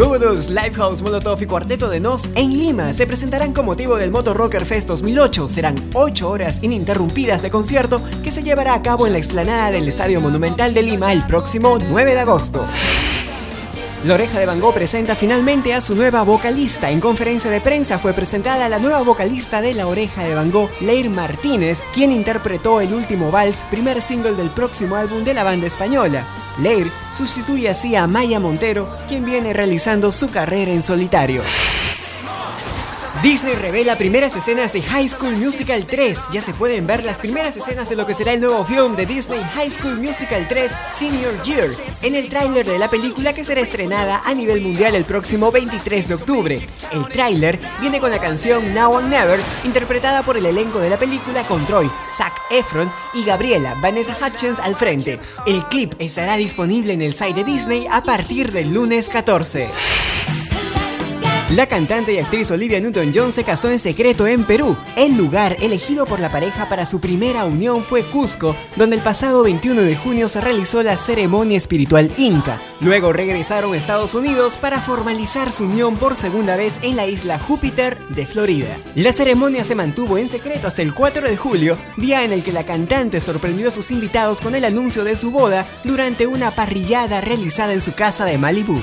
Gobodus, Lifehouse, Molotov y Cuarteto de Nos en Lima se presentarán con motivo del Motor Rocker Fest 2008. Serán 8 horas ininterrumpidas de concierto que se llevará a cabo en la explanada del Estadio Monumental de Lima el próximo 9 de agosto. La Oreja de Van Gogh presenta finalmente a su nueva vocalista. En conferencia de prensa fue presentada la nueva vocalista de La Oreja de Van Gogh, Leir Martínez, quien interpretó el último vals, primer single del próximo álbum de la banda española. Leir sustituye así a Maya Montero, quien viene realizando su carrera en solitario. Disney revela primeras escenas de High School Musical 3. Ya se pueden ver las primeras escenas de lo que será el nuevo film de Disney High School Musical 3 Senior Year en el tráiler de la película que será estrenada a nivel mundial el próximo 23 de octubre. El tráiler viene con la canción Now and Never interpretada por el elenco de la película con Troy, Zac Efron y Gabriela Vanessa Hutchins al frente. El clip estará disponible en el site de Disney a partir del lunes 14. La cantante y actriz Olivia Newton-John se casó en secreto en Perú. El lugar elegido por la pareja para su primera unión fue Cusco, donde el pasado 21 de junio se realizó la ceremonia espiritual inca. Luego regresaron a Estados Unidos para formalizar su unión por segunda vez en la isla Júpiter de Florida. La ceremonia se mantuvo en secreto hasta el 4 de julio, día en el que la cantante sorprendió a sus invitados con el anuncio de su boda durante una parrillada realizada en su casa de Malibu.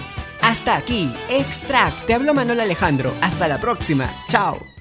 Hasta aquí, Extract. Te habló Manuel Alejandro. Hasta la próxima. Chao.